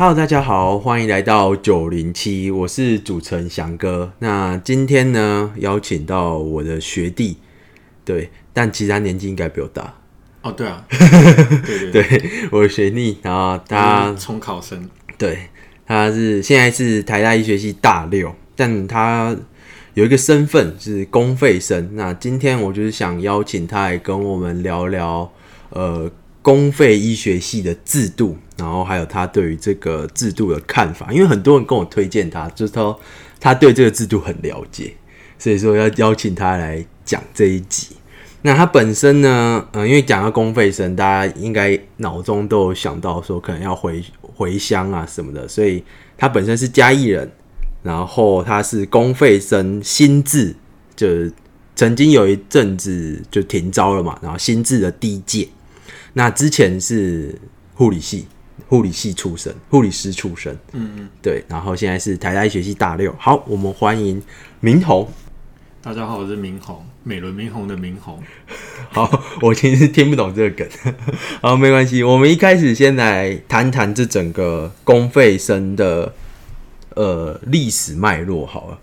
Hello，大家好，欢迎来到九零七，我是主持人翔哥。那今天呢，邀请到我的学弟，对，但其实他年纪应该比我大，哦，对啊，对对对，对，我的学弟，然后他重考生，对，他是现在是台大医学系大六，但他有一个身份是公费生。那今天我就是想邀请他来跟我们聊聊，呃，公费医学系的制度，然后还有他对于这个制度的看法。因为很多人跟我推荐他，就是说他对这个制度很了解，所以说要邀请他来讲这一集。那他本身呢，呃，因为讲到公费生，大家应该脑中都有想到说可能要回回乡啊什么的，所以他本身是嘉义人，然后他是公费生新制，就曾经有一阵子就停招了嘛，然后新制的第一届，那之前是护理系，护理系出身，护理师出身，嗯嗯，对，然后现在是台大医学系大六。好，我们欢迎明宏。大家好，我是明宏，美轮明宏的明宏，好，我其实听不懂这个梗，好，没关系。我们一开始先来谈谈这整个公费生的呃历史脉络好了。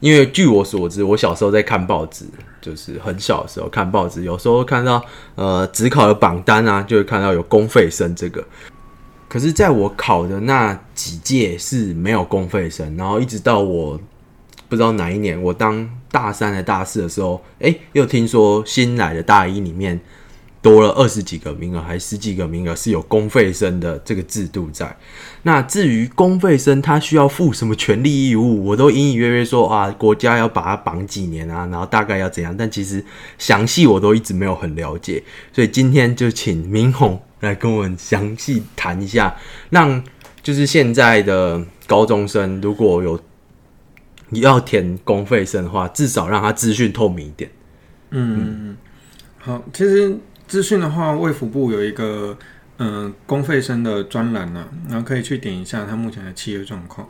因为据我所知，我小时候在看报纸，就是很小的时候看报纸，有时候看到呃职考的榜单啊，就会看到有公费生这个。可是，在我考的那几届是没有公费生，然后一直到我不知道哪一年，我当大三的大四的时候，哎、又听说新来的大一里面多了二十几个名额，还十几个名额是有公费生的这个制度在。那至于公费生他需要负什么权利义务，我都隐隐约约说啊，国家要把他绑几年啊，然后大概要怎样，但其实详细我都一直没有很了解，所以今天就请明宏来跟我们详细谈一下，让就是现在的高中生如果有要填公费生的话，至少让他资讯透明一点。嗯，好，其实资讯的话，卫福部有一个嗯、公费生的专栏呢，然后可以去点一下它目前的契约状况。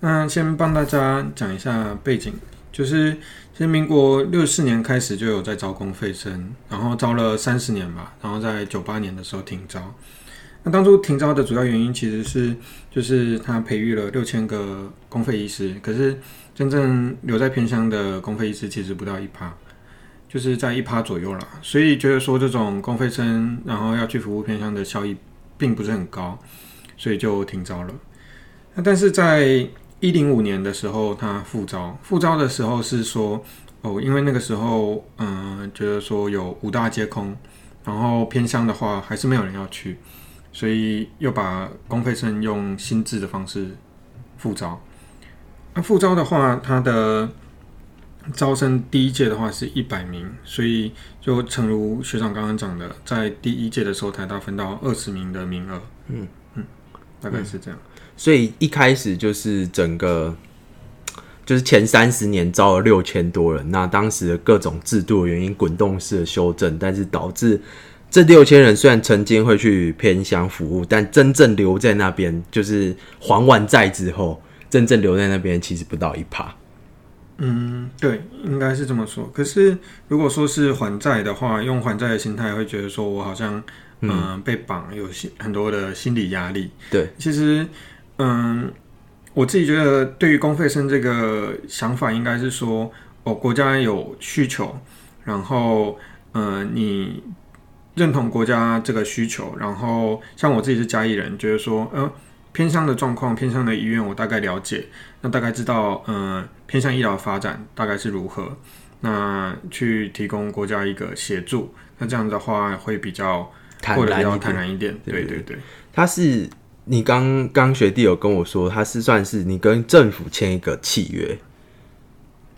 那先帮大家讲一下背景，就是其实民国六四年开始就有在招公费生，然后招了三十年吧，然后在九八年的时候停招。那当初停招的主要原因其实是，就是他培育了六千个公费医师，可是真正留在偏乡的公费医师其实不到一趴，就是在一趴左右啦。所以觉得说这种公费生，然后要去服务偏乡的效益并不是很高，所以就停招了。那但是在一零五年的时候，他复招，复招的时候是说，哦，因为那个时候，嗯、觉得说有五大皆空，然后偏乡的话还是没有人要去，所以又把公费生用新制的方式复招。那复招的话，它的招生第一届的话是一百名，所以就诚如学长刚刚讲的，在第一届的时候，台大分到二十名的名额。嗯嗯，大概是这样。所以一开始就是整个就是前三十年招了六千多人，那当时的各种制度原因滚动式的修正，但是导致这六千人虽然曾经会去偏乡服务，但真正留在那边就是还完债之后，真正留在那边其实不到一趴。嗯，对，应该是这么说。可是如果说是还债的话，用还债的心态，会觉得说我好像嗯、呃被绑，有心很多的心理压力。对，其实嗯，我自己觉得对于公费生这个想法，应该是说哦，国家有需求，然后呃，你认同国家这个需求，然后像我自己是嘉义人，觉得说呃。偏乡的状况，偏乡的医院我大概了解，那大概知道，呃，偏向医疗发展大概是如何，那去提供国家一个协助，那这样的话会比较坦或者比较然一点。坦然一点，对对对对。他是你刚刚学弟有跟我说，他是算是你跟政府签一个契约，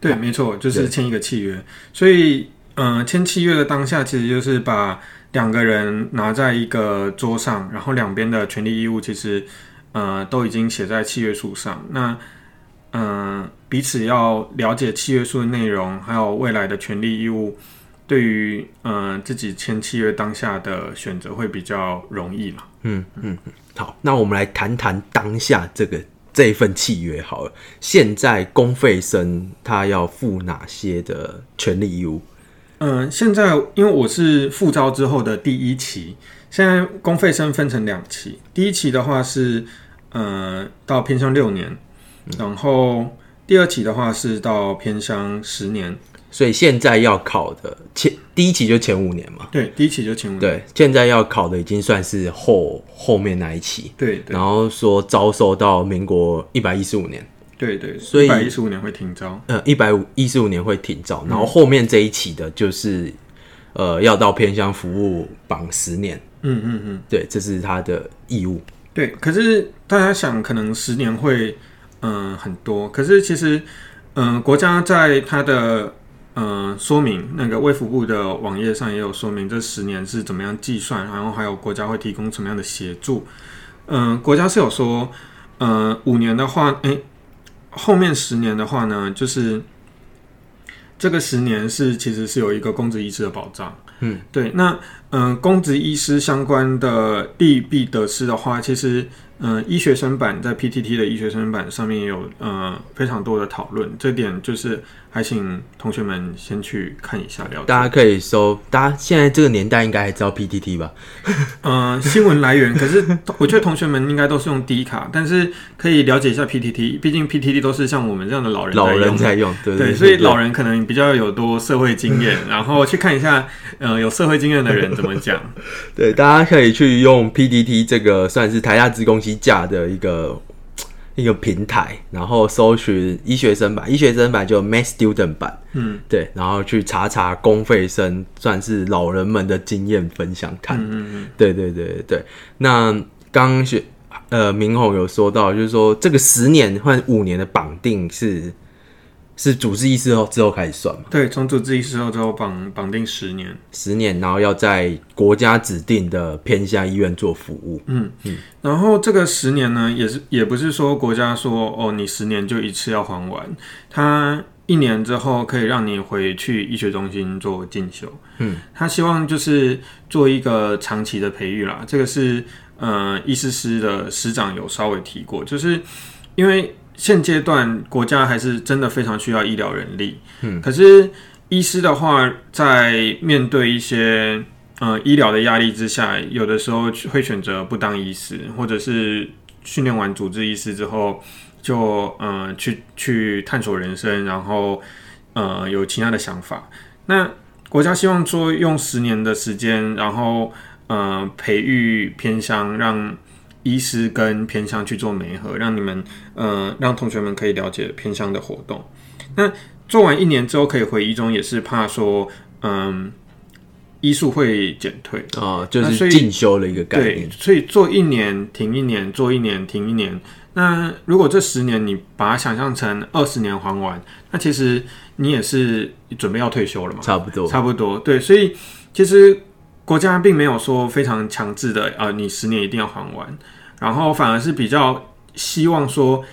对，没错，就是签一个契约。所以，嗯、签契约的当下，其实就是把两个人拿在一个桌上，然后两边的权利义务其实，呃，都已经写在契约书上。那，嗯、彼此要了解契约书的内容，还有未来的权利义务，对于呃自己签契约当下的选择会比较容易嘛。嗯嗯，好，那我们来谈谈当下这个这一份契约好了。现在公费生他要负哪些的权利义务？嗯，现在因为我是复招之后的第一期，现在公费生分成两期。第一期的话是，呃到偏乡六年，然后第二期的话是到偏乡十年。所以现在要考的前第一期就前五年嘛，对，第一期就前五年。对，现在要考的已经算是后后面那一期，对对然后说招收到民国一百一十五年，对对，所以一百一十五年会停招。呃，一百五一十五年会停招，然后后面这一期的就是呃要到偏乡服务榜十年，嗯嗯嗯，对，这是他的义务。对。可是大家想，可能十年会嗯、很多，可是其实嗯、国家在他的嗯、说明那个卫福部的网页上也有说明这十年是怎么样计算，然后还有国家会提供什么样的协助。嗯、国家是有说，嗯，五年的话，诶，后面十年的话呢，就是这个十年是其实是有一个公职医师的保障。嗯，对。那嗯、公职医师相关的利弊得失的话，其实嗯、医学生版在 PTT 的医学生版上面也有呃非常多的讨论，这点就是还请同学们先去看一下了解。大家可以搜，大家现在这个年代应该还知道 PTT 吧？呃，新闻来源，可是我觉得同学们应该都是用 D 卡，但是可以了解一下 PTT，毕竟 PTT 都是像我们这样的老人老人在用，对对，对，所以老人可能比较有多社会经验，然后去看一下，呃，有社会经验的人怎么讲。对，大家可以去用 PTT 这个算是台下职工机架的一个一个平台，然后搜寻医学生版，医学生版就 Mass Student 版，嗯对，然后去查查公费生，算是老人们的经验分享看。嗯嗯对对对对对。那刚刚学呃明宏有说到，就是说这个十年或五年的绑定是是主治医师后之后开始算嘛？嗯，对，从主治医师后之后绑绑定十年。十年，然后要在国家指定的偏乡医院做服务。嗯嗯然后这个十年呢，也是也不是说国家说哦，你十年就一次要还完，他一年之后可以让你回去医学中心做进修。嗯，他希望就是做一个长期的培育啦。这个是呃，医师师的师长有稍微提过，就是因为现阶段国家还是真的非常需要医疗人力。嗯，可是医师的话，在面对一些呃医疗的压力之下，有的时候会选择不当医师，或者是训练完主治医师之后，就呃去去探索人生，然后呃有其他的想法。那国家希望说用十年的时间，然后呃培育偏乡，让医师跟偏乡去做媒合，让你们呃让同学们可以了解偏乡的活动。那做完一年之后可以回一中，也是怕说嗯。医术会减退，哦，就是进修的一个概念对念。，所以做一年停一年，做一年停一年。那如果这十年你把它想象成二十年还完，那其实你也是准备要退休了嘛？差不多。差不多，对，所以其实国家并没有说非常强制的啊、呃你十年一定要还完，然后反而是比较希望说，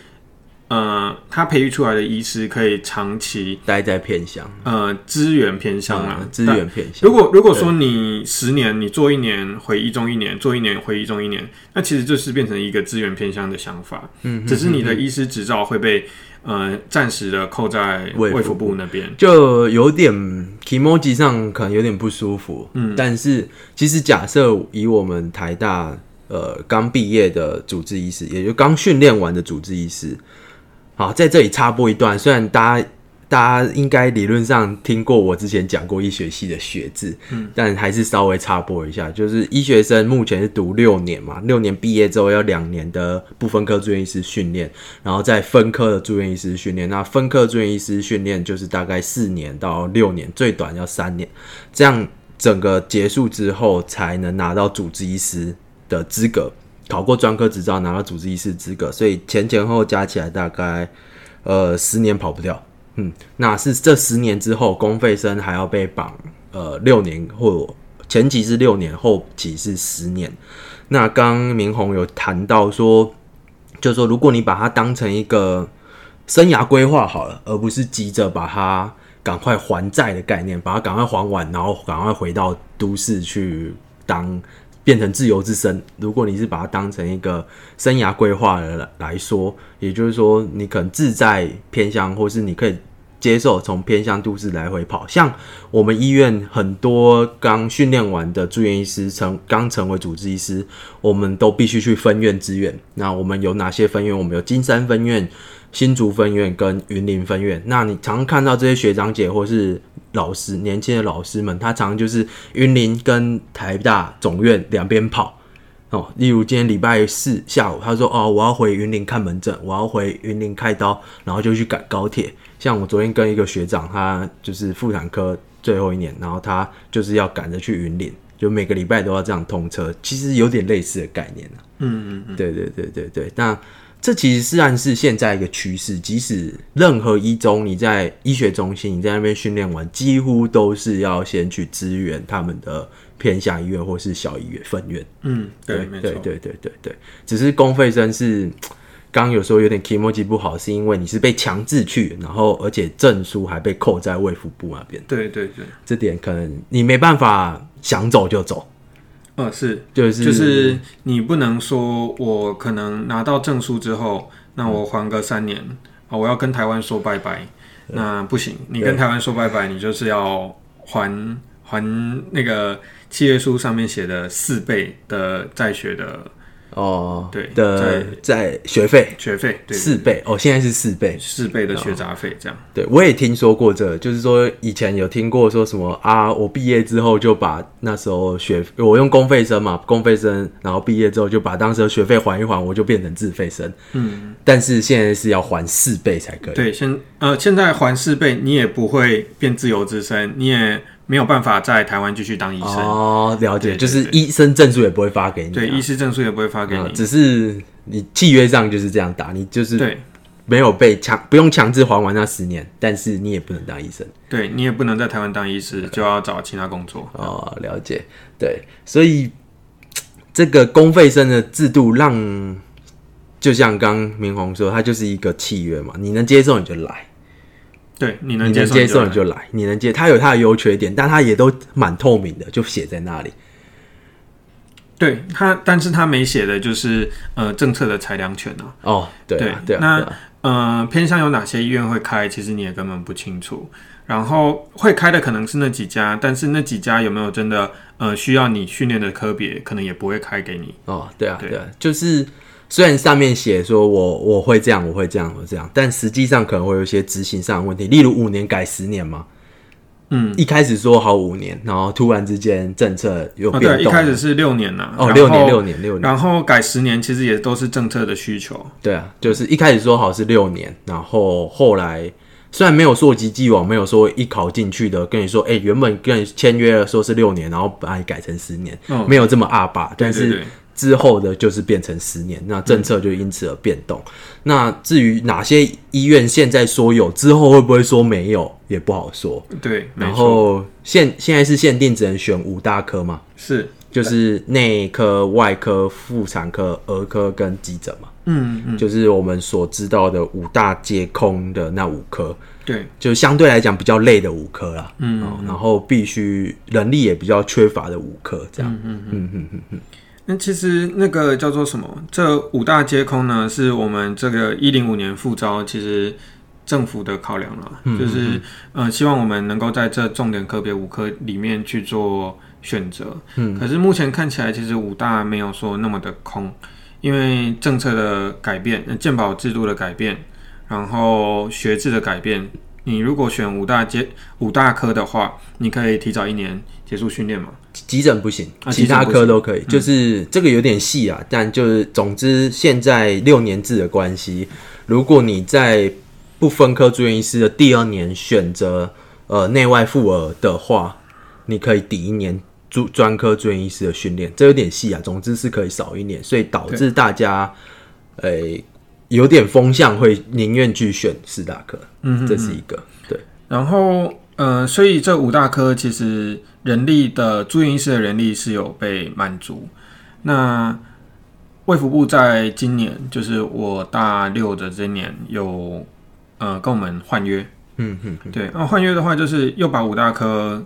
呃，他培育出来的医师可以长期待在偏乡，呃资源偏向啊嗯，资源偏向。如果如果说你十年你做一年回一中一年，做一年回一中一年，那其实就是变成一个资源偏向的想法。嗯，只是你的医师执照会被呃暂时的扣在卫福部那边。就有点 emoji 上可能有点不舒服，嗯，但是其实假设以我们台大呃刚毕业的主治医师，也就刚训练完的主治医师，好在这里插播一段，虽然大家大家应该理论上听过我之前讲过医学系的学制，嗯，但还是稍微插播一下，就是医学生目前是读六年嘛，六年毕业之后要两年的不分科住院医师训练，然后再分科的住院医师训练。那分科住院医师训练就是大概四年到六年，最短要三年，这样整个结束之后才能拿到主治医师的资格，考过专科执照拿到主治医师资格，所以前前后加起来大概呃十年跑不掉。嗯，那是这十年之后，公费生还要被绑呃六年或前期是六年，后期是十年。那刚刚明宏有谈到说，就说如果你把它当成一个生涯规划好了，而不是急着把它赶快还债的概念，把它赶快还完，然后赶快回到都市去当变成自由之身。如果你是把它当成一个生涯规划的来来说，也就是说，你可能志在偏乡，或是你可以接受从偏向都市来回跑。像我们医院很多刚训练完的住院医师成刚成为主治医师，我们都必须去分院支援。那我们有哪些分院？我们有金山分院、新竹分院跟云林分院。那你常看到这些学长姐或是老师，年轻的老师们，他常常就是云林跟台大总院两边跑。哦，例如今天礼拜四下午，他说：“哦，我要回云林看门诊，我要回云林开刀，然后就去赶高铁。”像我昨天跟一个学长，他就是妇产科最后一年，然后他就是要赶着去云林，就每个礼拜都要这样通车，其实有点类似的概念啊。嗯嗯嗯，对对对对对，那这其实是暗示现在一个趋势，即使任何一中你在医学中心，你在那边训练完，几乎都是要先去支援他们的。偏向医院或是小医院分院，嗯，对，对对对对对，只是公费生是刚刚有时候有点 emoji 不好，是因为你是被强制去，然后而且证书还被扣在卫福部那边，对对对，这点可能你没办法想走就走，呃，是，就是就是你不能说我可能拿到证书之后，那我还个三年啊，我要跟台湾说拜拜，那不行，你跟台湾说拜拜，你就是要还还那个。契约书上面写的四倍的在学的哦，对的在学费学费四倍哦，现在是四倍四倍的学杂费这样。对我也听说过这，就是说以前有听过说什么啊，我毕业之后就把那时候学我用公费生嘛，公费生，然后毕业之后就把当时的学费还一还，我就变成自费生。嗯，但是现在是要还四倍才可以。对，现呃现在还四倍，你也不会变自由之身，你也。没有办法在台湾继续当医生。哦，了解，就是医生证书也不会发给你，对，医师证书也不会发给你，只是你契约上就是这样打，你就是对，没有被强不用强制还完那十年，但是你也不能当医生，对你也不能在台湾当医师，就要找其他工作。哦，了解，对，所以这个公费生的制度让，就像刚明宏说，它就是一个契约嘛，你能接受你就来。对，你能接受你就来，你能接，它有它的优缺点，但它也都蛮透明的，就写在那里。对它，但是它没写的就是呃政策的裁量权啊。哦，对对，那呃偏向有哪些医院会开，其实你也根本不清楚。然后会开的可能是那几家，但是那几家有没有真的呃需要你训练的科别，可能也不会开给你。哦，对啊，对啊，就是。虽然上面写说我我会这样，我会这样，我这样，但实际上可能会有一些执行上的问题。例如五年改十年嘛，嗯，一开始说好五年，然后突然之间政策又变动，一开始是六年呐，哦，六年六年六年，然后改十年，其实也都是政策的需求。对啊，就是一开始说好是六年，然后后来虽然没有溯及既往，没有说一考进去的跟你说，哎，原本跟你签约了说是六年，然后把你改成十年，没有这么阿爸，但是。之后的就是变成十年，那政策就因此而变动。那至于哪些医院现在说有，之后会不会说没有，也不好说。对，然后现现在是限定只能选五大科嘛？是，就是内科、外科、妇产科、儿科跟急诊嘛。嗯嗯，就是我们所知道的五大皆空的那五科。对，就相对来讲比较累的五科啦。嗯，然后必须人力也比较缺乏的五科，这样。嗯嗯嗯嗯嗯。那其实那个叫做什么？这五大皆空呢，是我们这个一零五年复招，其实政府的考量了，就是呃，希望我们能够在这重点科别五科里面去做选择。嗯，可是目前看起来，其实五大没有说那么的空，因为政策的改变、健保制度的改变，然后学制的改变。你如果选五大阶五大科的话，你可以提早一年结束训练嘛？急诊不行，其他科都可以。就是这个有点细啊，但就是总之现在六年制的关系，如果你在不分科住院医师的第二年选择呃内外妇儿的话，你可以抵一年住专科住院医师的训练。这有点细啊，总之是可以少一年，所以导致大家诶。有点风向会宁愿去选四大科，嗯，这是一个对。然后，呃，所以这五大科其实人力的住院医师的人力是有被满足。那卫福部在今年，就是我大六的这年，有呃跟我们换约，嗯嗯，对。那换约的话，就是又把五大科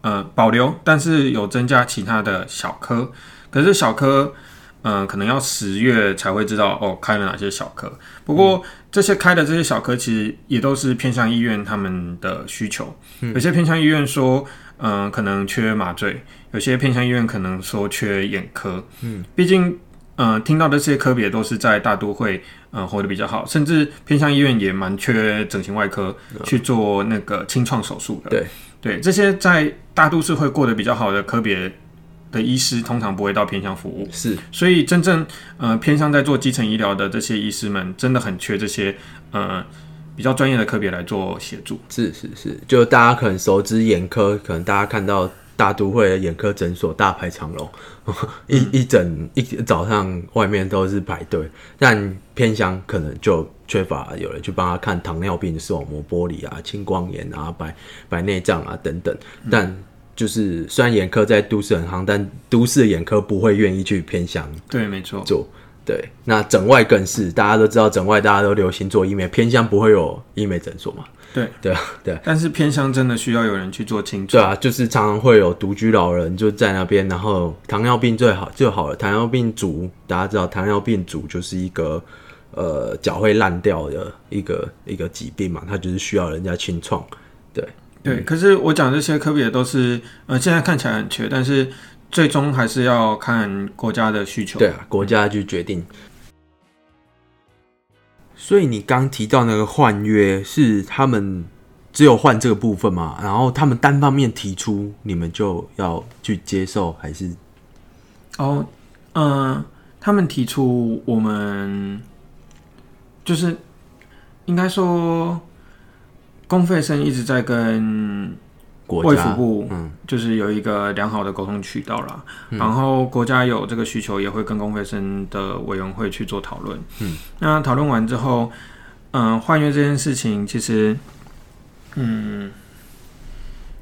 呃保留，但是有增加其他的小科，可是小科。嗯、可能要十月才会知道哦开了哪些小科。不过、这些开的这些小科其实也都是偏向医院他们的需求，有些偏向医院说，嗯、可能缺麻醉，有些偏向医院可能说缺眼科。嗯，毕竟。呃，听到的这些科别都是在大都会，嗯，活得比较好，甚至偏向医院也蛮缺整形外科去做那个清创手术的。对对，这些在大都市会过得比较好的科别的医师，通常不会到偏向服务，是。所以真正呃偏向在做基层医疗的这些医师们，真的很缺这些呃比较专业的科别来做协助。是是是，就大家可能熟知眼科，可能大家看到大都会的眼科诊所大排长龙，一一整一早上外面都是排队，但偏乡可能就缺乏有人去帮他看糖尿病、视网膜剥离啊、青光眼啊、白白内障啊等等，但。就是虽然眼科在都市很夯，但都市的眼科不会愿意去偏乡对，没错。做。对，那整外更是，大家都知道整外大家都流行做医美，偏乡不会有医美诊所嘛？对对啊，对。但是偏乡真的需要有人去做清创。对啊，就是常常会有独居老人就在那边，然后糖尿病最好就好了。糖尿病足，大家知道糖尿病足就是一个呃脚会烂掉的一个一个疾病嘛，它就是需要人家清创。对，对，可是我讲这些科比也都是呃现在看起来很缺，但是最终还是要看国家的需求。对啊，国家去决定。所以你刚提到那个换约是他们只有换这个部分嘛？然后他们单方面提出，你们就要去接受，还是哦，嗯、他们提出我们就是应该说，公费生一直在跟国家卫福部嗯就是有一个良好的沟通渠道啦，然后国家有这个需求，也会跟公费生的委员会去做讨论。嗯，那讨论完之后，嗯、换约这件事情其实，嗯，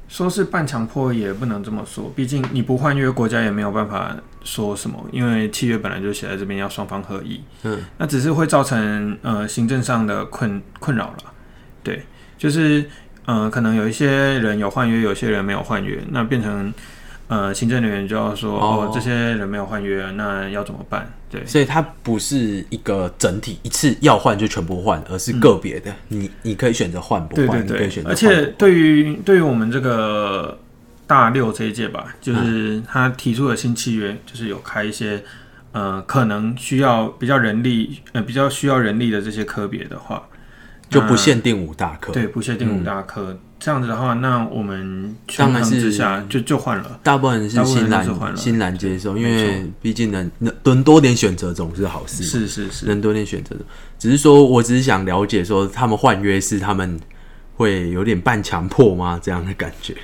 说是半强迫也不能这么说，毕竟你不换约，国家也没有办法说什么，因为契约本来就写在这边要双方合意。嗯，那只是会造成呃行政上的困困扰了。对，就是呃，可能有一些人有换约，有些人没有换约，那变成呃行政人员就要说哦哦这些人没有换约，那要怎么办？对，所以它不是一个整体一次要换就全部换，而是个别的。你你可以选择换不换，对对对你可以选，择而。且对于对于我们这个大六这一届吧，嗯就是他提出的新契约，就是有开一些呃可能需要比较人力呃比较需要人力的这些科别的话，就不限定五大科。对不限定五大科，这样子的话，那我们当然下就就换了。大部分人是欣然欣然接受，因没为毕竟能能能多点选择总是好事。是是是，能多点选择的，只是说我只是想了解说他们换约是他们会有点半强迫吗？这样的感觉。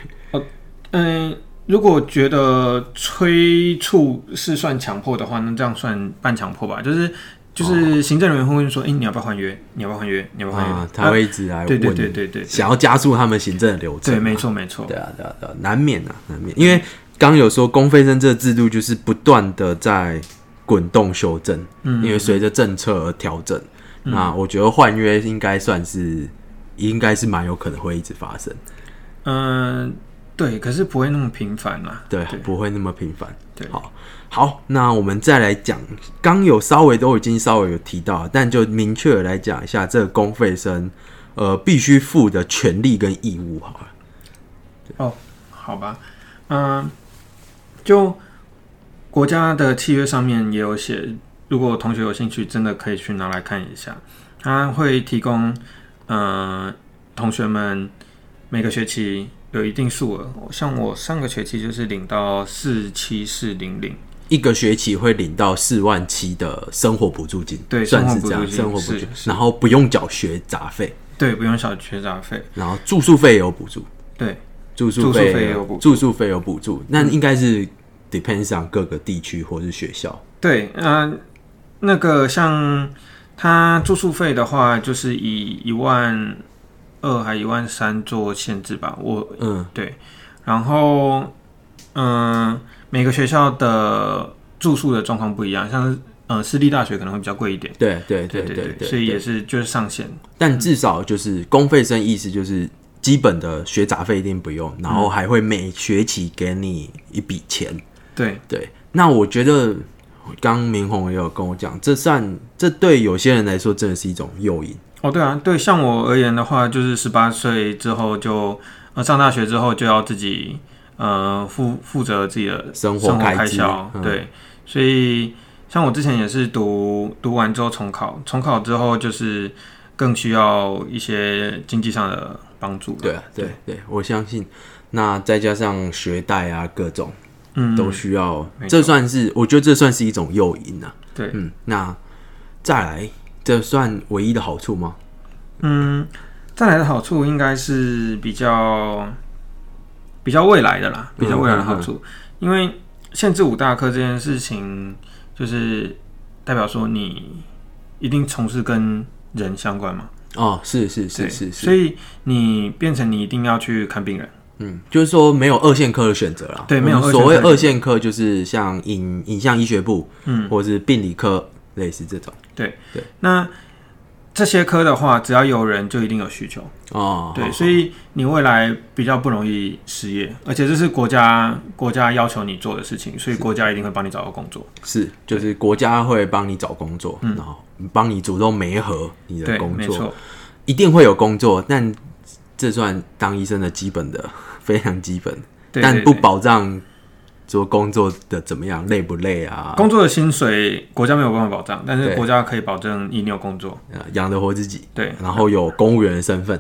嗯，如果觉得催促是算强迫的话，那这样算半强迫吧，就是。就是行政人员会问说：“哎、你要不要换约？你要不要换约？你要不要换约？”啊，他会一直来问，对对对对对对想要加速他们行政的流程对，嘛。没错没错。对啊，对啊，对啊，难免啊，难免。因为刚刚有说公费生这个制度就是不断的在滚动修正，嗯因为随着政策而调整。那我觉得换约应该算是，应该是蛮有可能会一直发生，嗯、对，可是不会那么频繁啦。对，对不会那么频繁。对好，好，那我们再来讲，刚有稍微都已经稍微有提到，但就明确的来讲一下这个公费生，呃，必须负的权利跟义务，好了。好吧，嗯、就国家的契约上面也有写，如果同学有兴趣，真的可以去拿来看一下。他会提供，嗯、同学们每个学期有一定数额，像我上个学期就是领到四七四零零，一个学期会领到四万七的生活补助金，对算是这样，生活补助然后不用缴学杂费，对，不用缴学杂费，然后住宿费也有补助，对，住宿费有补助住宿费有补助，那应该是 depends on 各个地区或是学校，对，嗯、那个像他住宿费的话，就是以一万二还一万三做限制吧。我嗯，对，然后嗯、每个学校的住宿的状况不一样，像是呃私立大学可能会比较贵一点。对对对对对对，所以也是就是上限。但至少就是公费生意思就是基本的学杂费一定不用，然后还会每学期给你一笔钱。对，对，那我觉得刚明宏也有跟我讲，这算这对有些人来说真的是一种诱因。哦，对啊，对，像我而言的话，就是十八岁之后就呃上大学之后就要自己呃负负责自己的生活开销，嗯对，所以像我之前也是读读完之后重考，重考之后就是更需要一些经济上的帮助。对啊，对对，我相信。那再加上学贷啊，各种嗯，都需要，这算是我觉得这算是一种诱因啊。对，嗯，那再来，这算唯一的好处吗？嗯，再来的好处应该是比较比较未来的啦，比较未来的好处，因为限制五大科这件事情，就是代表说你一定从事跟人相关嘛，哦，是是是是是，所以你变成你一定要去看病人，嗯，就是说没有二线科的选择啦。对没有所谓二线科就是像影影像医学部，嗯，或者是病理科，类似这种。对。对。那这些科的话，只要有人就一定有需求，哦，对，所以你未来比较不容易失业，而且这是国家国家要求你做的事情，所以国家一定会帮你找到工作。是。就是国家会帮你找工作，然后帮你主动媒合你的工作，一定会有工作，但这算当医生的基本的非常基本，但不保障说工作的怎么样，累不累啊，工作的薪水国家没有办法保障，但是对国家可以保证你有工作。呃养得活自己，对，然后有公务员的身份。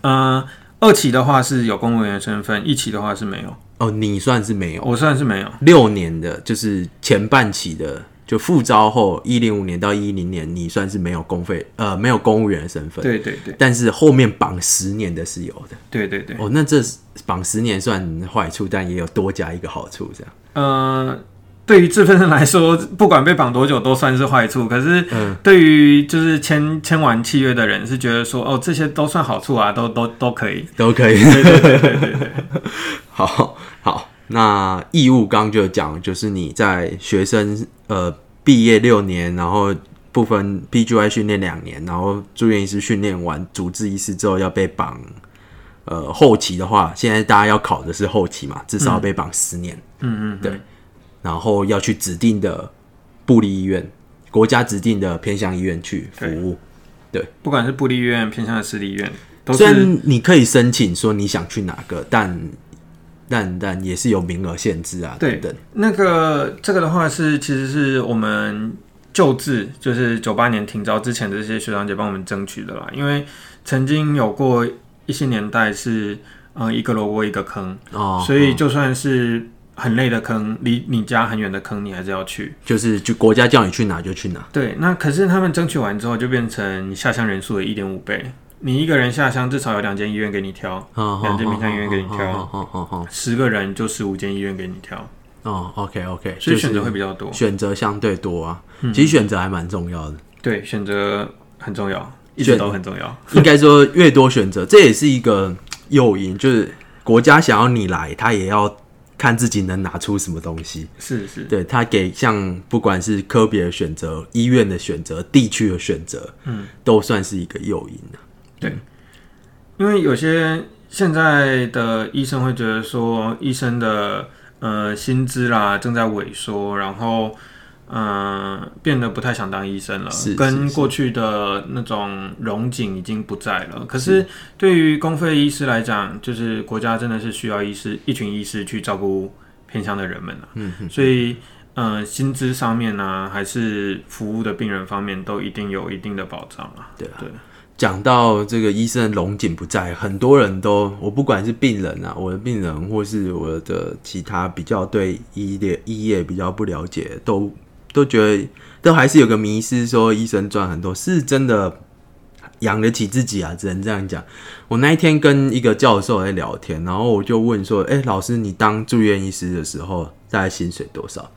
嗯，二期的话是有公务员的身份，一期的话是没有。哦，你算是没有，我算是没有。六年的，就是前半期的，就复招后一零五年到一零年，你算是没有公费，呃，没有公务员的身份。对对对但是后面绑十年的是有的。对对对。哦，那这绑十年算坏处，但也有多加一个好处，这样。呃，对于自费生来说，不管被绑多久都算是坏处。可是嗯对于就是签签完契约的人，是觉得说哦，这些都算好处啊，都都都可以。都可以。对对对对对对。好好，那义务刚就讲，就是你在学生呃毕业六年，然后部分 PGY 训练两年，然后住院医师训练完主治医师之后要被绑。呃，后期的话，现在大家要考的是后期嘛，至少要被绑十年。嗯嗯，对然后要去指定的部立医院、国家指定的偏向医院去服务。对不管是部立医院、偏向的私立医院，都虽然你可以申请说你想去哪个，但但但也是有名额限制啊，对等等。那个这个的话是其实是我们旧制，就是九八年停招之前的这些学长姐帮我们争取的啦。因为曾经有过一些年代是呃一个萝卜一个坑，哦，所以就算是很累的坑，离你家很远的坑，你还是要去。就是就国家叫你去哪就去哪。对，那可是他们争取完之后，就变成下乡人数的一点五倍。你一个人下乡至少有两间医院给你挑，两间偏向医院给你挑，十个人就十五间医院给你挑，哦，OK OK，所以选择会比较多。选择相对多啊。其实选择还蛮重要的，对，选择很重要，一直都很重要。应该说越多选择，这也是一个诱因，就是国家想要你来，他也要看自己能拿出什么东西。是是，对他给像不管是科别的选择、医院的选择、地区的选择，嗯，都算是一个诱因啊因为有些现在的医生会觉得说，医生的呃薪资啦正在萎缩，然后嗯、呃变得不太想当医生了，是跟是过去的那种荣景已经不在了。可是对于公费医师来讲，就是国家真的是需要医师一群医师去照顾偏乡的人们了、嗯嗯，所以。呃，薪资上面呢、还是服务的病人方面，都一定有一定的保障啊。对啊对。讲到这个医生龙井不在，很多人都我不管是病人啊，我的病人或是我的其他比较对医业医业比较不了解，都都觉得都还是有个迷失，说医生赚很多，是真的养得起自己啊，只能这样讲。我那一天跟一个教授在聊天，然后我就问说：“哎、老师，你当住院医师的时候，大概薪水多少？”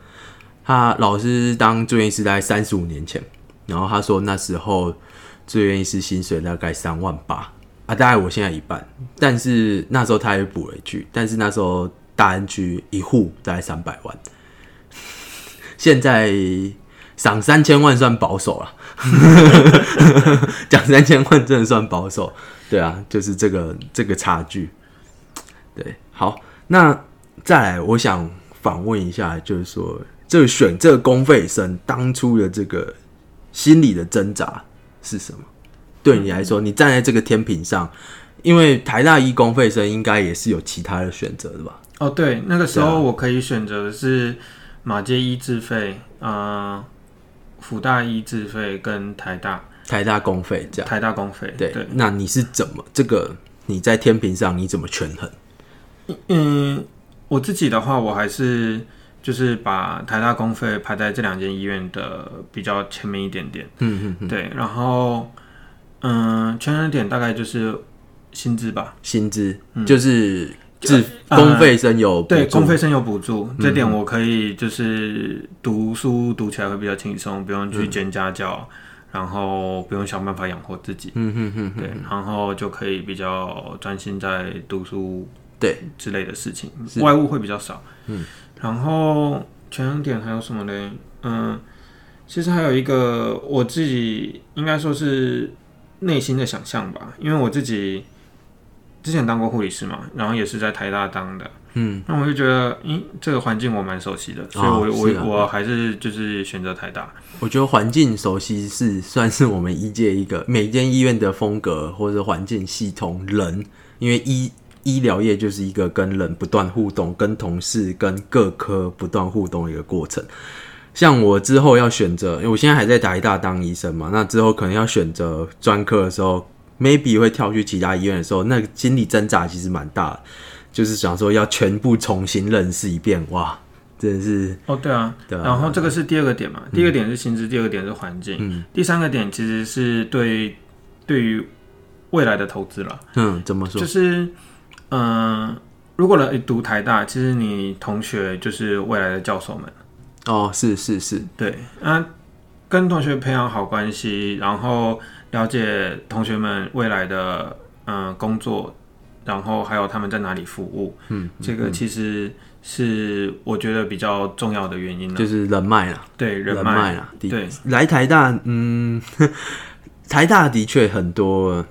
他老师当住院医师大概三十五年前，然后他说那时候住院医师薪水大概三万八啊，大概我现在一半，但是那时候他也补了一句，但是那时候大安区一户大概三百万，现在赏三千万算保守了，讲三千万真的算保守，对啊，就是这个这个差距，对，好，那再来我想访问一下，就是说这个选这个公费生当初的这个心理的挣扎。是什么？对你来说，你站在这个天平上，因为台大一公费生应该也是有其他的选择的吧？哦，对，那个时候我可以选择的是马街一自费，呃，辅大一自费跟台大台大公费这样，台大公费。对，对，那你是怎么这个你在天平上你怎么权衡？嗯，我自己的话，我还是就是把台大公费排在这两间医院的比较前面一点点。嗯嗯嗯，对，然后嗯，权衡点大概就是薪资吧。薪资就是自呃公费生有补对，助公费生有补助，这点我可以就是读书读起来会比较轻松，不用去兼家教，然后不用想办法养活自己。嗯哼哼，对，然后就可以比较专心在读书对，之类的事情，外务会比较少。嗯，然后权衡点还有什么嘞？嗯，其实还有一个我自己应该说是内心的想象吧，因为我自己之前当过护理师嘛，然后也是在台大当的。嗯，那我就觉得，咦，这个环境我蛮熟悉的，所以哦我、我、我还是就是选择台大。我觉得环境熟悉是算是我们医界一个每间医院的风格或者环境系统人，因为医医疗业就是一个跟人不断互动、跟同事、跟各科不断互动的一个过程。像我之后要选择，因为我现在还在台大当医生嘛，那之后可能要选择专科的时候，maybe 会跳去其他医院的时候，那个心理挣扎其实蛮大的，就是想说要全部重新认识一遍，哇，真的是哦，对啊，对啊。然后这个是第二个点嘛，第一个点是薪资，第二个点是环境，嗯。第三个点其实是对对于未来的投资了，嗯，怎么说？就？是嗯、呃如果来读台大，其实你同学就是未来的教授们，哦，是是是，对，那、跟同学培养好关系，然后了解同学们未来的嗯、呃工作，然后还有他们在哪里服务，嗯，这个其实是我觉得比较重要的原因了。就是人脉啦。对人脉啦，对，来台大，嗯，台大的确很多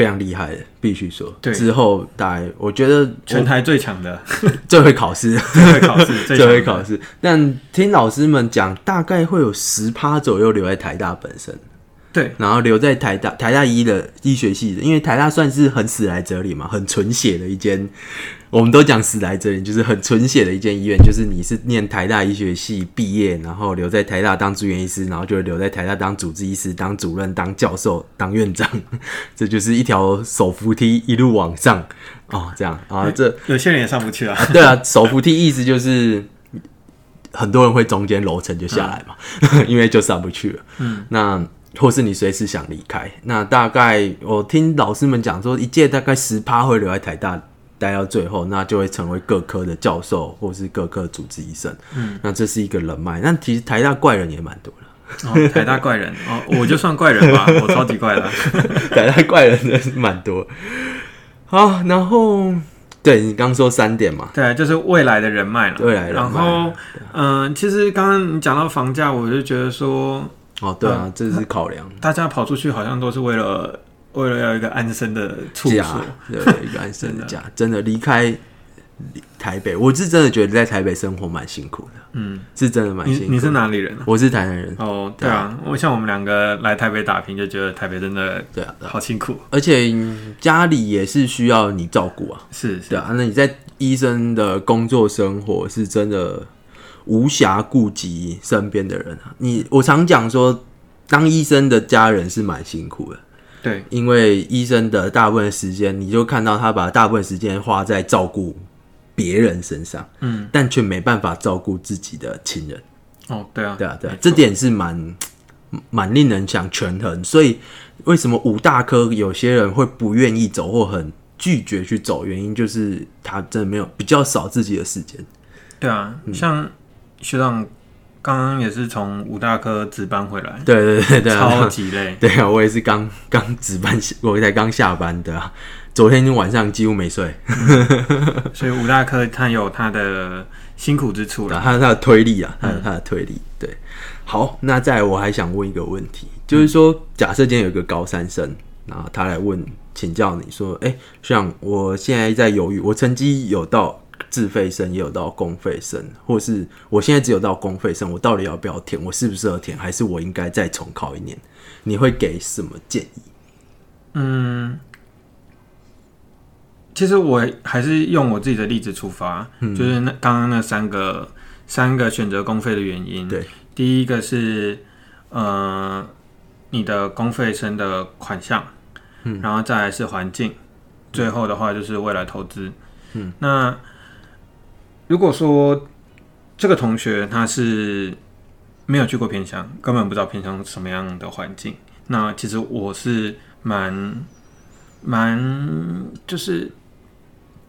非常厉害的，必须说。对。之后大概我觉得我全台最强的，最会考试，最会考试，最最会考试。但听老师们讲，大概会有十趴左右留在台大本身，对然后留在台大台大医的医学系的，因为台大算是很死来哲理嘛，很纯血的一间。我们都讲死来哲理，就是很纯血的一间医院，就是你是念台大医学系毕业，然后留在台大当住院医师，然后就留在台大当主治医师、当主任、当教授、当院长，这就是一条手扶梯一路往上哦，这样啊，这有些人也上不去啊。对啊，手扶梯意思就是很多人会中间楼层就下来嘛，因为就上不去了。嗯，那或是你随时想离开，那大概我听老师们讲说，一届大概十趴会留在台大。待到最后，那就会成为各科的教授，或是各科主治医生。嗯，那这是一个人脉。那其实台大怪人也蛮多的，哦，台大怪人哦，我就算怪人吧，我超级怪的。台大怪人真的是蛮多。好，然后对你刚说三点嘛，对，就是未来的人脉了。未来人脉然后，嗯、其实刚刚你讲到房价，我就觉得说，哦，对啊，这是考量。大家跑出去好像都是为了为了要一个安身的处所。，对，一个安身的家，真的离开台北，我是真的觉得在台北生活蛮辛苦的，嗯，是真的蛮辛苦。你你是哪里人啊？我是台南人，哦，对啊，我像我们两个来台北打拼，就觉得台北真的对啊，好辛苦。而且家里也是需要你照顾啊，是是对啊，那你在医生的工作生活是真的无暇顾及身边的人啊。你我常讲说，当医生的家人是蛮辛苦的。对，因为医生的大部分时间，你就看到他把大部分时间花在照顾别人身上，嗯，但却没办法照顾自己的亲人。哦，对啊，对啊，对啊这点是蛮蛮令人想权衡。所以为什么五大科有些人会不愿意走或很拒绝去走，原因就是他真的没有比较少自己的时间。对啊，嗯像学长刚刚也是从五大科值班回来，对对对对啊，超级累。对啊，我也是刚刚值班，我才刚下班的、啊，昨天晚上几乎没睡。所以五大科他有他的辛苦之处了。啊，他他的推力啊，他有他的推力，对。好，那再来我还想问一个问题，就是说，假设今天有一个高三生，然后他来问请教你说，哎、像我现在在犹豫，我成绩有到自费生，也有到公费生，或是我现在只有到公费生，我到底要不要填？我适不适合填？还是我应该再重考一年？你会给什么建议？嗯，其实我还是用我自己的例子出发，就是那刚刚那三个三个选择公费的原因。对，第一个是呃你的公费生的款项，嗯，然后再来是环境，最后的话就是未来投资。嗯，那如果说这个同学他是没有去过偏乡，根本不知道偏乡什么样的环境，那其实我是蛮蛮就是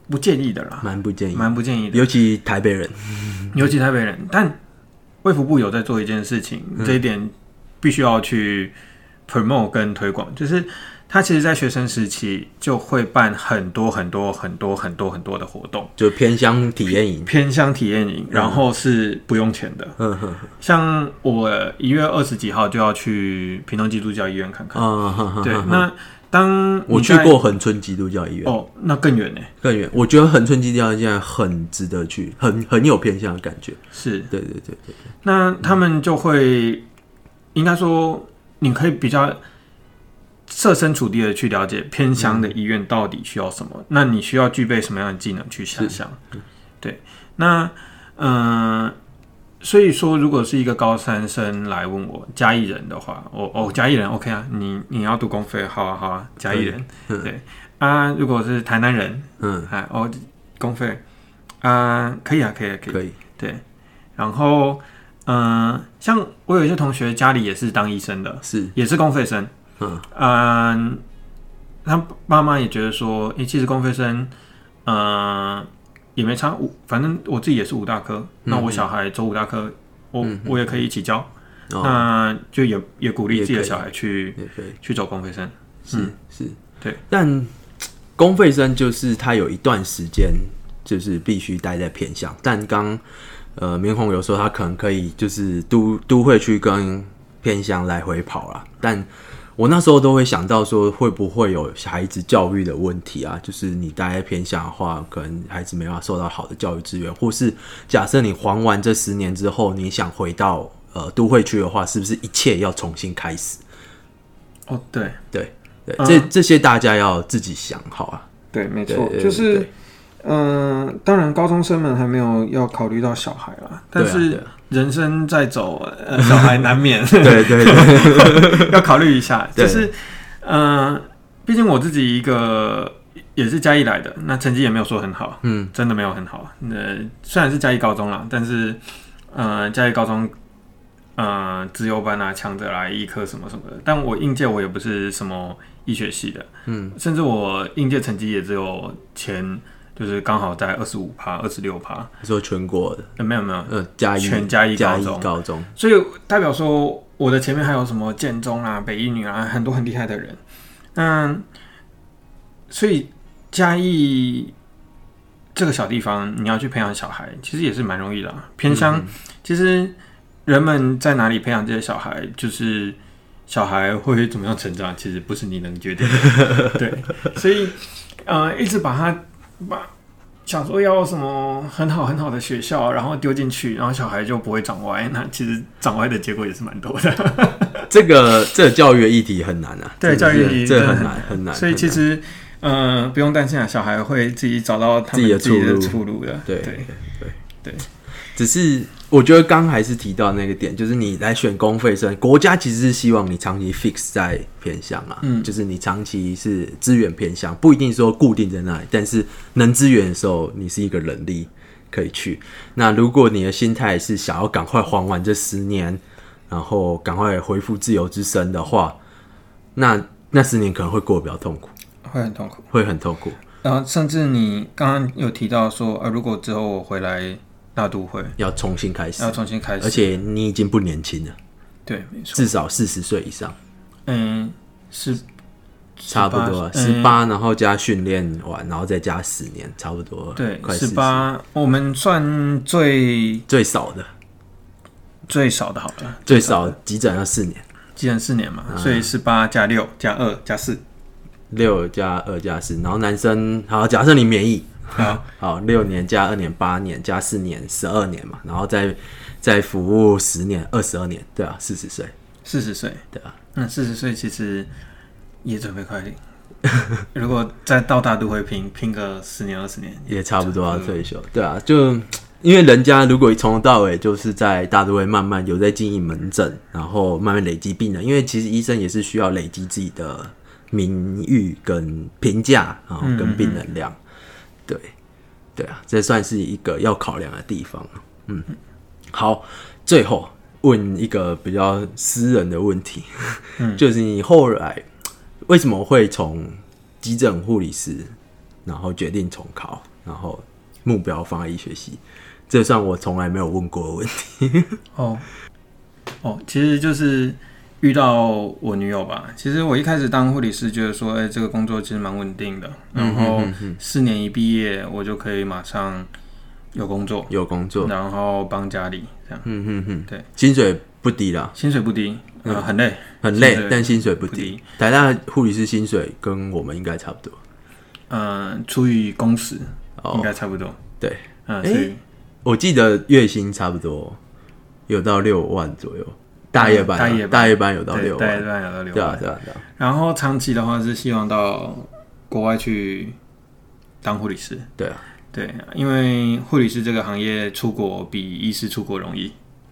不建议的啦，蛮不建议，蛮不建议的，尤其台北人，尤其台北人。但卫福部有在做一件事情，这一点必须要去 promote 跟推广，就是他其实，在学生时期就会办很多很多很多很多很多的活动，就偏乡体验营，偏乡体验营，然后是不用钱的。嗯哼，像我一月二十几号就要去屏东基督教医院看看。对，那当我去在过恒春基督教医院，哦，那更远呢。更远。我觉得恒春基督教医院很值得去，很很有偏向的感觉。是，对对对对，那他们就会，应该说，你可以比较设身处地的去了解偏乡的医院到底需要什么，那你需要具备什么样的技能去想象。对，那嗯、呃所以说，如果是一个高三生来问我嘉义人的话，我哦嘉义人 OK 啊，你你要读公费，好啊好啊，嘉义人。对。啊，如果是台南人，嗯，哎哦公费啊可以啊可以啊可以。可以，对，然后嗯、呃像我有一些同学家里也是当医生的，是，也是公费生，嗯。嗯、他爸妈也觉得说，诶、其实公费生，呃，也没差，五反正我自己也是五大科，那我小孩走五大科，我、我也可以一起教，哦，那就也也鼓励自己的小孩去也可以。去走公费生，是是，对。但公费生就是他有一段时间就是必须待在偏乡，但刚呃明宏有说他可能可以就是都都会去跟偏乡来回跑啦，但我那时候都会想到说会不会有孩子教育的问题啊？就是你待在偏乡的话，可能孩子没办法受到好的教育资源，或是假设你还完这十年之后，你想回到呃都会区的话，是不是一切要重新开始？哦，对对对，嗯这这些大家要自己想好啊。对，没对对就是对嗯、当然高中生们还没有要考虑到小孩啦，但是人生在走，呃，小孩难免对对 对，要考虑一下。就是，嗯，毕竟我自己一个也是嘉义来的，那成绩也没有说很好，嗯，真的没有很好。呃，虽然是嘉义高中啦，但是，呃，嘉义高中，呃，自由班啊，强者来医科什么什么的，但我应届我也不是什么医学系的，嗯，甚至我应届成绩也只有前。就是刚好在二十五趴、二十六趴，说全国的，呃，没有没有，呃，嘉义全嘉义嘉义高中高中，所以代表说我的前面还有什么建中啊、北一女啊，很多很厉害的人。嗯，所以嘉义这个小地方，你要去培养小孩，其实也是蛮容易的、啊。偏乡、其实人们在哪里培养这些小孩，就是小孩会怎么样成长，其实不是你能决定的。对，所以呃，一直把他把。想说要什么很好很好的学校，然后丢进去，然后小孩就不会长歪。那其实长歪的结果也是蛮多的。这个这个教育的议题很难啊，对，教育议题这很难很难，所以其实，呃，不用担心啊，小孩会自己找到他自己的出路的。对对对对只是我觉得刚还是提到那个点，就是你来选公费生，国家其实是希望你长期 fix 在偏向啊，嗯就是你长期是资源偏向，不一定说固定在那里，但是能资源的时候，你是一个能力可以去。那如果你的心态是想要赶快还完这十年，然后赶快恢复自由之身的话，那那十年可能会过得比较痛苦，会很痛苦。会很痛苦，然后甚至你刚刚有提到说，呃，如果之后我回来大都会。要重新开始。要，重新开始，而且你已经不年轻了，对，没错，至少四十岁以上。嗯，是差不多十八，然后加训练完，然后再加十年，差不多对快十。八，我们算最最少的。最少的好了，最少急诊要四年，急诊四年嘛，啊。所以十八加六加二加四，六加二加四，然后男生好，假设你免疫，好，好，六年加二年，八年加四年，十二年嘛，然后再再服务十年，二十二年，对啊，四十岁，四十岁，对啊，那四十岁其实也准备快点。如果再到大都会拼拼个十年二十年，也差不多要退休，对啊，就因为人家如果从头到尾就是在大都会慢慢有在经营门诊，然后慢慢累积病人，因为其实医生也是需要累积自己的名誉跟评价啊，跟病人量，对，对啊，这算是一个要考量的地方。嗯，好，最后问一个比较私人的问题，就是你后来为什么会从急诊护理师，然后决定重考，然后目标放在医学系？这算我从来没有问过的问题。哦，哦，其实就是遇到我女友吧。其实我一开始当护理师，觉得说，哎、这个工作其实蛮稳定的，然后四年一毕业，我就可以马上有工作，有工作，然后帮家里这样，嗯嗯嗯，对，薪水不低啦，薪水不低，呃，很累，很累薪，但薪水不低。不低。台大护理师薪水跟我们应该差不多。嗯，除以工时哦。应该差不多，对，嗯，诶所以我记得月薪差不多有到六万左右，大夜班啊、大夜班大夜班有到六对大夜班，有到六对啊，对啊对啊然后长期的话是希望到国外去当护理师。对啊。对，因为护理师这个行业出国比医师出国容易。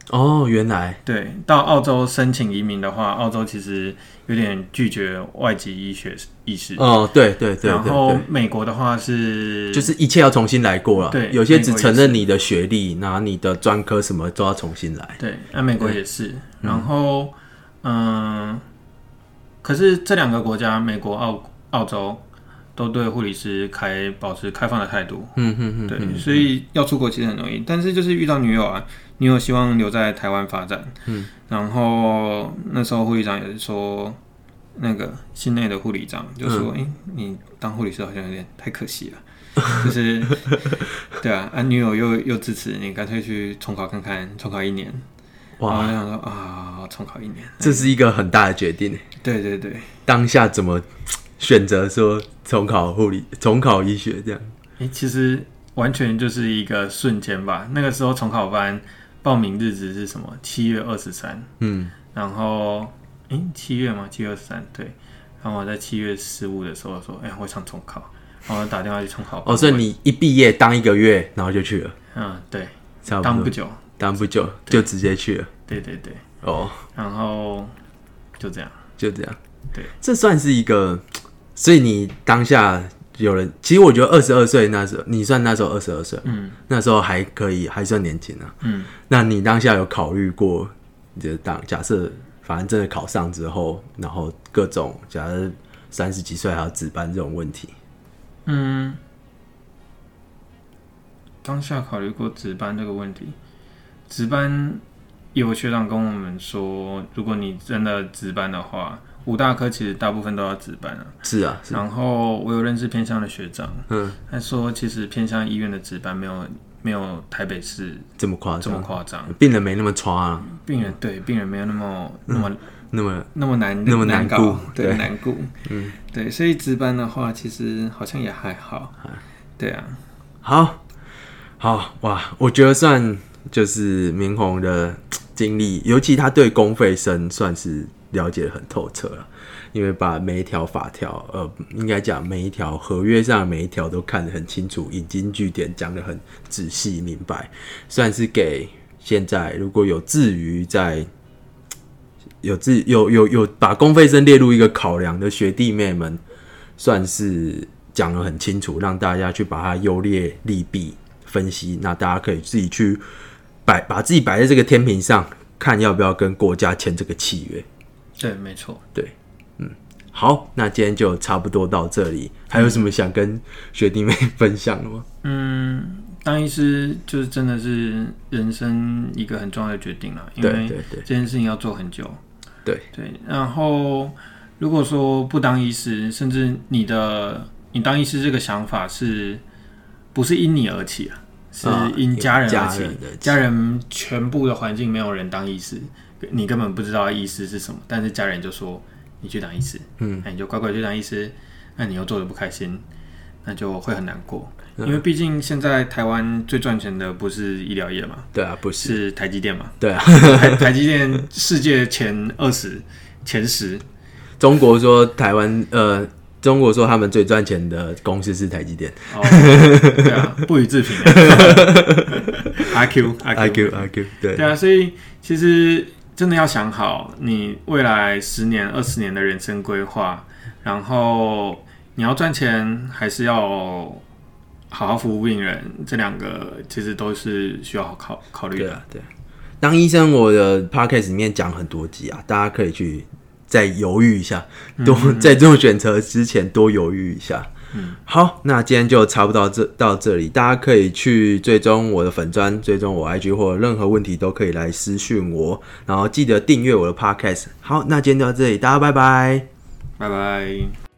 哦，原来对，到澳洲申请移民的话，澳洲其实有点拒绝外籍医学医师。哦，对对对然后美国的话是，就是一切要重新来过了。对有些只承认你的学历，拿你的专科什么都要重新来。对，那、美国也是。然后，嗯，可是这两个国家，美国、澳澳洲，都对护理师开保持开放的态度。嗯哼哼，对，所以要出国其实很容易，但是就是遇到女友啊，女友希望留在台湾发展，嗯，然后那时候护理长也是说，那个心内的护理长就说，哎、你当护理师好像有点太可惜了，就是，对啊，啊，女友又又支持你，干脆去重考看看，重考一年，哇。然后我就想说啊，重考一年，这是一个很大的决定。对对对，当下怎么选择说重考护理、重考医学这样？哎、其实完全就是一个瞬间吧。那个时候重考班报名日子是什么？七月二十三。嗯，然后，诶，七月吗？七月二十三，对。然后我在七月十五的时候说，哎、我想重考，然后打电话去重考。哦，所以你一毕业当一个月，然后就去了，嗯，对，差不多当不久，当不久就直接去了。对对对，哦，然后就这样。就这样。对，这算是一个，所以你当下有人，其实我觉得二十二岁那时候，你算那时候二十二岁，嗯那时候还可以，还算年轻啊。嗯，那你当下有考虑过，就当假设反正真的考上之后，然后各种假设三十几岁还要值班这种问题，嗯，当下考虑过值班这个问题。值班有学长跟我们说，如果你真的值班的话，五大科其实大部分都要值班啊。是啊，是，然后我有认识偏乡的学长，嗯，他说其实偏乡医院的值班没有没有台北市这么夸这么张，夸张，病人没那么差、啊，病人对病人没有那么那么那么那么难那么难搞顾，对对。难顾，嗯，对，所以值班的话，其实好像也还好，对啊，好，好哇，我觉得算就是明宏的经历，尤其他对公费生算是了解的很透彻了，因为把每一条法条，呃，应该讲每一条合约上每一条都看得很清楚，引经据典讲得很仔细明白，算是给现在如果有至于在有自有有有把公费生列入一个考量的学弟妹们，算是讲得很清楚，让大家去把它优劣利弊分析。那大家可以自己去摆把自己摆在这个天平上，看要不要跟国家签这个契约。对，没错。对，嗯好，那今天就差不多到这里。还有什么想跟学弟妹 分享的吗？嗯，当医师就是真的是人生一个很重要的决定了，因为对对对这件事情要做很久。对对，然后如果说不当医师，甚至你的你当医师这个想法是不是因你而起啊？是啊因家人而起，家人而起家人全部的环境没有人当医师，你根本不知道医师是什么，但是家人就说你去当医师，嗯，那你就乖乖去当医师，那你又做的不开心，那就会很难过。因为毕竟现在台湾最赚钱的不是医疗业嘛，对啊，不是，是台积电嘛。对啊，台台积电世界前二十、前十，中国说台湾呃，中国说他们最赚钱的公司是台积电。哦，对啊，不予置评。阿 Q 阿 Q 阿 Q，对。对啊，所以其实真的要想好你未来十年、二十年的人生规划，然后你要赚钱还是要好好服务病人，这两个其实都是需要好考考虑的。对啊，对啊。当医生，我的 podcast 里面讲很多集啊，大家可以去再犹豫一下，多在做选择之前多犹豫一下。好，那今天就差不多到这到这里，大家可以去追踪我的粉砖，追踪我 IG 或任何问题都可以来私讯我，然后记得订阅我的 podcast。好，那今天就到这里，大家拜拜。拜拜。